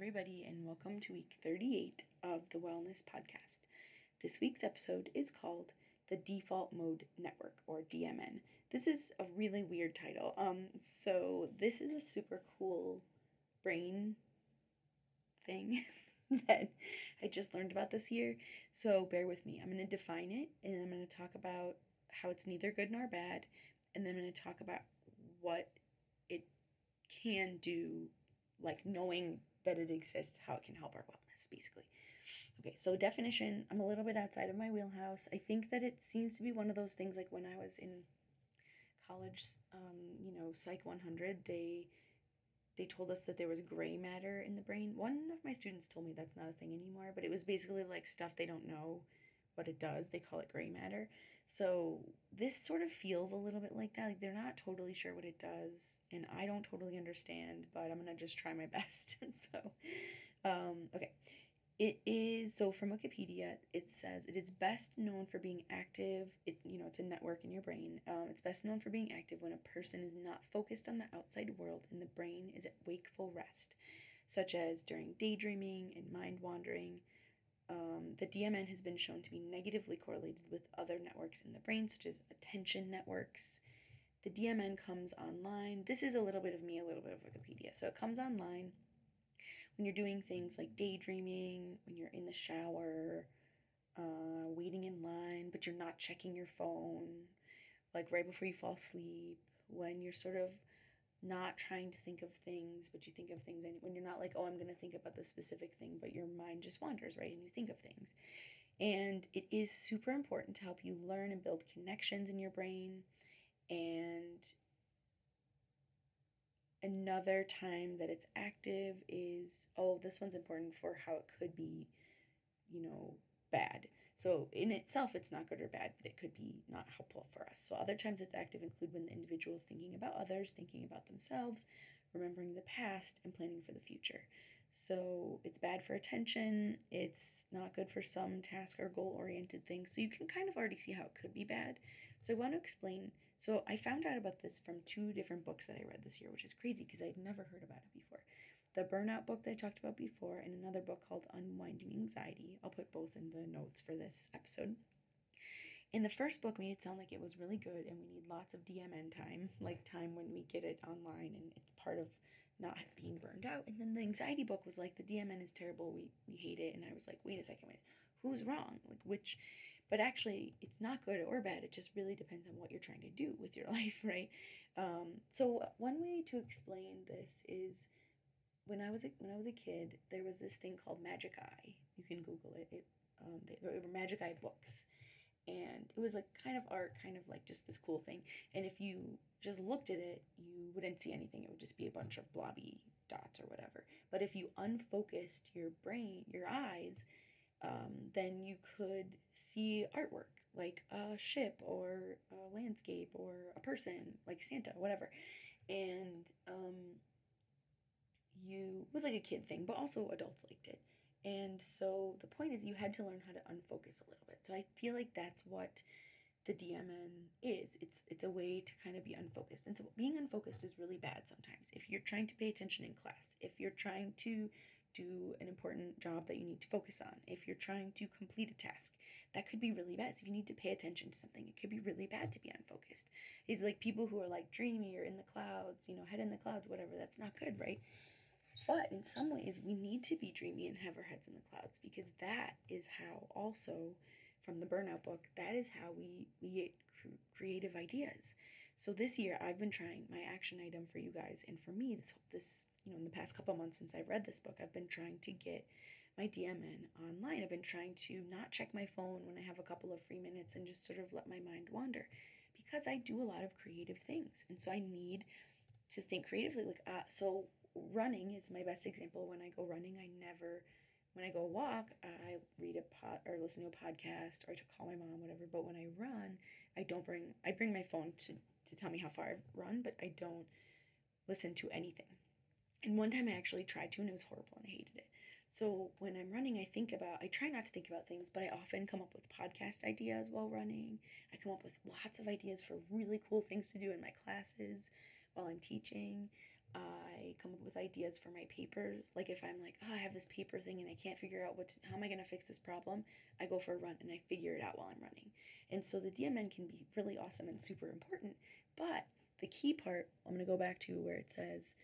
everybody, and welcome to week 38 of the Wellness Podcast. This week's episode is called the Default Mode Network, or DMN. This is a really weird title. Um, so this is a super cool brain thing that I just learned about this year. So bear with me. I'm going to define it, and I'm going to talk about how it's neither good nor bad, and then I'm going to talk about what it can do like knowing that it exists, how it can help our wellness, basically. Okay, so definition, I'm a little bit outside of my wheelhouse. I think that it seems to be one of those things like when I was in college, um, you know, Psych 100, they they told us that there was gray matter in the brain. One of my students told me that's not a thing anymore, but it was basically like stuff they don't know what it does. They call it gray matter. So this sort of feels a little bit like that. Like they're not totally sure what it does, and I don't totally understand, but I'm gonna just try my best. so, um, okay. It is so from Wikipedia. It says it is best known for being active. It you know it's a network in your brain. Um, it's best known for being active when a person is not focused on the outside world and the brain is at wakeful rest, such as during daydreaming and mind wandering um, the DMN has been shown to be negatively correlated with other networks in the brain, such as attention networks. The DMN comes online. This is a little bit of me, a little bit of Wikipedia. So it comes online when you're doing things like daydreaming, when you're in the shower, uh, waiting in line, but you're not checking your phone, like right before you fall asleep, when you're sort of not trying to think of things, but you think of things and when you're not like, oh, I'm going to think about the specific thing, but your mind just wanders, right? And you think of things. And it is super important to help you learn and build connections in your brain. And another time that it's active is, oh, this one's important for how it could be, you know, bad. So in itself, it's not good or bad, but it could be not helpful for us. So other times it's active include when the individual is thinking about others, thinking about themselves, remembering the past, and planning for the future. So it's bad for attention. It's not good for some task or goal oriented things. So you can kind of already see how it could be bad. So I want to explain. So I found out about this from two different books that I read this year, which is crazy because I'd never heard about it before the burnout book that I talked about before, and another book called Unwinding Anxiety. I'll put both in the notes for this episode. In the first book made it sound like it was really good and we need lots of DMN time, like time when we get it online and it's part of not being burned out. And then the anxiety book was like the DMN is terrible, we we hate it. And I was like, wait a second, wait, who's wrong? Like which but actually it's not good or bad. It just really depends on what you're trying to do with your life, right? Um, so one way to explain this is when I was a, when I was a kid, there was this thing called Magic Eye. You can Google it. It um, they, they were Magic Eye books, and it was like kind of art, kind of like just this cool thing. And if you just looked at it, you wouldn't see anything. It would just be a bunch of blobby dots or whatever. But if you unfocused your brain, your eyes, um, then you could see artwork like a ship or a landscape or a person like Santa, whatever. And um, you was like a kid thing, but also adults liked it. And so the point is you had to learn how to unfocus a little bit. So I feel like that's what the DMN is. It's it's a way to kind of be unfocused. And so being unfocused is really bad sometimes. If you're trying to pay attention in class, if you're trying to do an important job that you need to focus on, if you're trying to complete a task, that could be really bad. So if you need to pay attention to something, it could be really bad to be unfocused. It's like people who are like dreamy or in the clouds, you know, head in the clouds, whatever. That's not good, right? But in some ways, we need to be dreamy and have our heads in the clouds because that is how, also from the Burnout book, that is how we, we get cr- creative ideas. So this year, I've been trying my action item for you guys, and for me, this this you know in the past couple months since I've read this book, I've been trying to get my DMN online. I've been trying to not check my phone when I have a couple of free minutes and just sort of let my mind wander because I do a lot of creative things, and so I need to think creatively. Like, uh, so running is my best example. When I go running, I never, when I go walk, I read a pod or listen to a podcast or to call my mom, whatever. But when I run, I don't bring, I bring my phone to, to tell me how far I've run, but I don't listen to anything. And one time I actually tried to and it was horrible and I hated it. So when I'm running, I think about, I try not to think about things, but I often come up with podcast ideas while running. I come up with lots of ideas for really cool things to do in my classes while I'm teaching. I come up with ideas for my papers. Like if I'm like, oh, I have this paper thing and I can't figure out what to, how am I going to fix this problem? I go for a run and I figure it out while I'm running. And so the DMN can be really awesome and super important. But the key part, I'm going to go back to where it says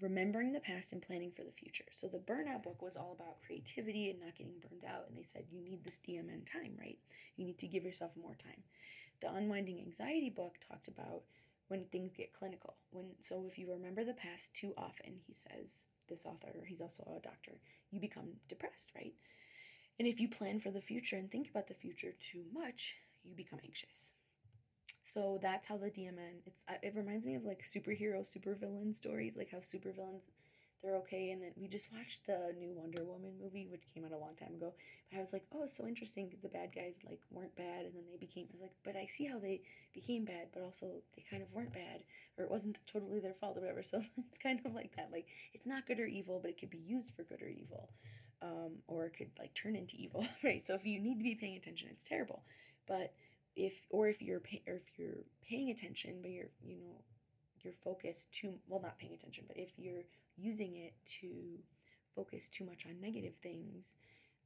remembering the past and planning for the future. So the burnout book was all about creativity and not getting burned out. And they said you need this DMN time, right? You need to give yourself more time. The unwinding anxiety book talked about when things get clinical. When so if you remember the past too often, he says this author, he's also a doctor, you become depressed, right? And if you plan for the future and think about the future too much, you become anxious. So that's how the DMN. It's uh, it reminds me of like superhero supervillain stories, like how supervillains they're okay. And then we just watched the new Wonder Woman movie, which came out a long time ago. But I was like, oh, it's so interesting the bad guys like weren't bad, and then they became. I was like, but I see how they became bad, but also they kind of weren't bad, or it wasn't totally their fault or whatever. So it's kind of like that. Like it's not good or evil, but it could be used for good or evil, um, or it could like turn into evil, right? So if you need to be paying attention, it's terrible. But if or if you're pay, or if you're paying attention, but you're you know you're focused too well not paying attention, but if you're using it to focus too much on negative things,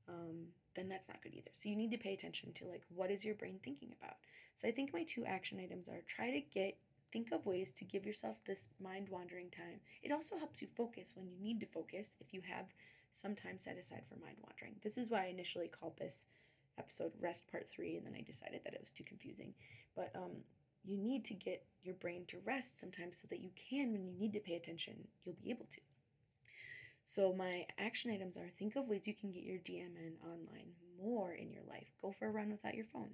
um, then that's not good either. So you need to pay attention to like what is your brain thinking about. So I think my two action items are try to get think of ways to give yourself this mind wandering time. It also helps you focus when you need to focus if you have some time set aside for mind wandering. This is why I initially called this episode rest part 3 and then I decided that it was too confusing. But um you need to get your brain to rest sometimes so that you can, when you need to pay attention, you'll be able to. So, my action items are think of ways you can get your DMN online more in your life. Go for a run without your phone.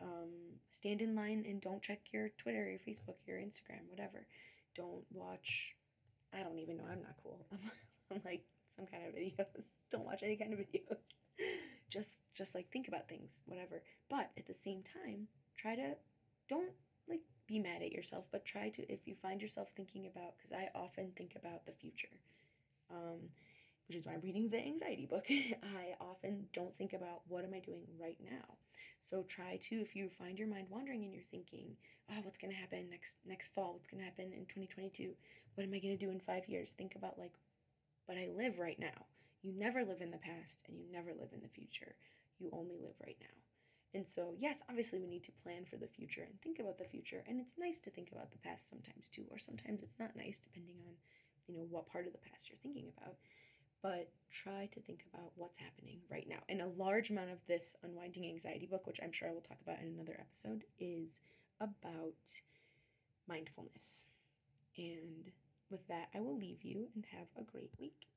Um, stand in line and don't check your Twitter, your Facebook, your Instagram, whatever. Don't watch, I don't even know, I'm not cool. I'm, I'm like some kind of videos. Don't watch any kind of videos. just just like think about things, whatever. But at the same time, try to don't be mad at yourself, but try to if you find yourself thinking about because I often think about the future. Um, which is why I'm reading the anxiety book. I often don't think about what am I doing right now. So try to if you find your mind wandering and you're thinking, "Oh, what's going to happen next next fall? What's going to happen in 2022? What am I going to do in 5 years?" Think about like, "But I live right now." You never live in the past and you never live in the future. You only live right now. And so, yes, obviously we need to plan for the future and think about the future. And it's nice to think about the past sometimes too, or sometimes it's not nice depending on, you know, what part of the past you're thinking about. But try to think about what's happening right now. And a large amount of this unwinding anxiety book, which I'm sure I will talk about in another episode, is about mindfulness. And with that, I will leave you and have a great week.